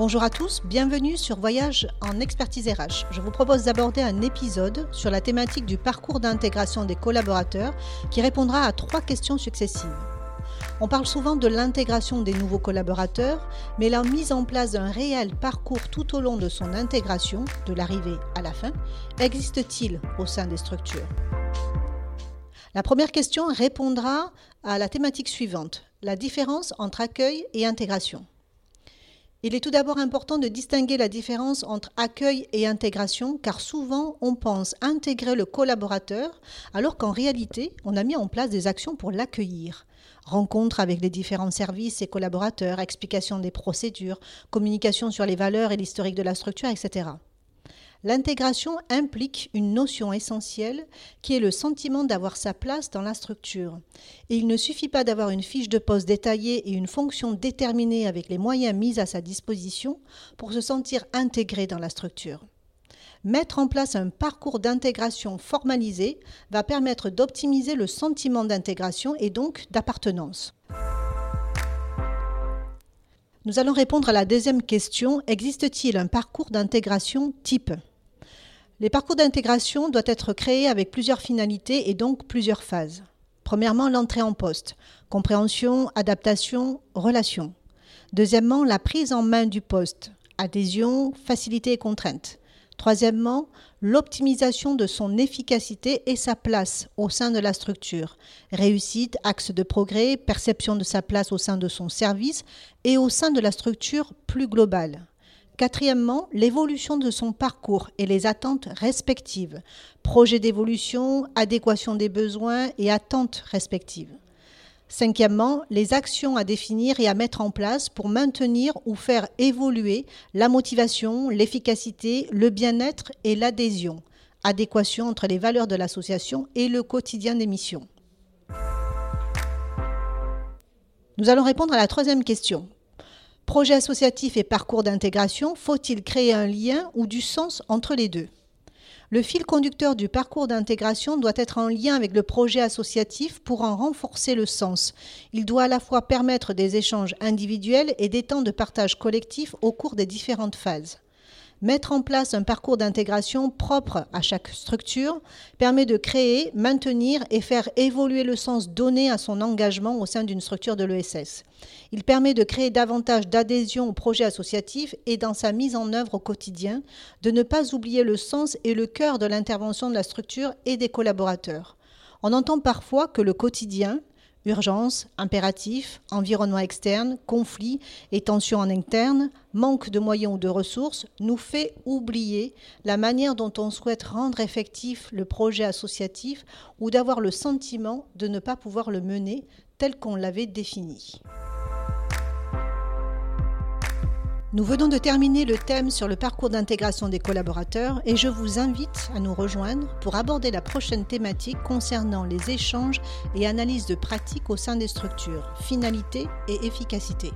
Bonjour à tous, bienvenue sur Voyage en expertise RH. Je vous propose d'aborder un épisode sur la thématique du parcours d'intégration des collaborateurs qui répondra à trois questions successives. On parle souvent de l'intégration des nouveaux collaborateurs, mais la mise en place d'un réel parcours tout au long de son intégration, de l'arrivée à la fin, existe-t-il au sein des structures? La première question répondra à la thématique suivante, la différence entre accueil et intégration. Il est tout d'abord important de distinguer la différence entre accueil et intégration, car souvent on pense intégrer le collaborateur, alors qu'en réalité on a mis en place des actions pour l'accueillir. Rencontres avec les différents services et collaborateurs, explication des procédures, communication sur les valeurs et l'historique de la structure, etc. L'intégration implique une notion essentielle qui est le sentiment d'avoir sa place dans la structure. Et il ne suffit pas d'avoir une fiche de poste détaillée et une fonction déterminée avec les moyens mis à sa disposition pour se sentir intégré dans la structure. Mettre en place un parcours d'intégration formalisé va permettre d'optimiser le sentiment d'intégration et donc d'appartenance. Nous allons répondre à la deuxième question. Existe-t-il un parcours d'intégration type? Les parcours d'intégration doivent être créés avec plusieurs finalités et donc plusieurs phases. Premièrement, l'entrée en poste, compréhension, adaptation, relation. Deuxièmement, la prise en main du poste, adhésion, facilité et contrainte. Troisièmement, l'optimisation de son efficacité et sa place au sein de la structure. Réussite, axe de progrès, perception de sa place au sein de son service et au sein de la structure plus globale. Quatrièmement, l'évolution de son parcours et les attentes respectives. Projet d'évolution, adéquation des besoins et attentes respectives. Cinquièmement, les actions à définir et à mettre en place pour maintenir ou faire évoluer la motivation, l'efficacité, le bien-être et l'adhésion. Adéquation entre les valeurs de l'association et le quotidien des missions. Nous allons répondre à la troisième question. Projet associatif et parcours d'intégration, faut-il créer un lien ou du sens entre les deux? Le fil conducteur du parcours d'intégration doit être en lien avec le projet associatif pour en renforcer le sens. Il doit à la fois permettre des échanges individuels et des temps de partage collectif au cours des différentes phases. Mettre en place un parcours d'intégration propre à chaque structure permet de créer, maintenir et faire évoluer le sens donné à son engagement au sein d'une structure de l'ESS. Il permet de créer davantage d'adhésion au projet associatif et dans sa mise en œuvre au quotidien, de ne pas oublier le sens et le cœur de l'intervention de la structure et des collaborateurs. On entend parfois que le quotidien, Urgence, impératif, environnement externe, conflit et tensions en interne, manque de moyens ou de ressources nous fait oublier la manière dont on souhaite rendre effectif le projet associatif ou d'avoir le sentiment de ne pas pouvoir le mener tel qu'on l'avait défini. Nous venons de terminer le thème sur le parcours d'intégration des collaborateurs et je vous invite à nous rejoindre pour aborder la prochaine thématique concernant les échanges et analyses de pratiques au sein des structures, finalité et efficacité.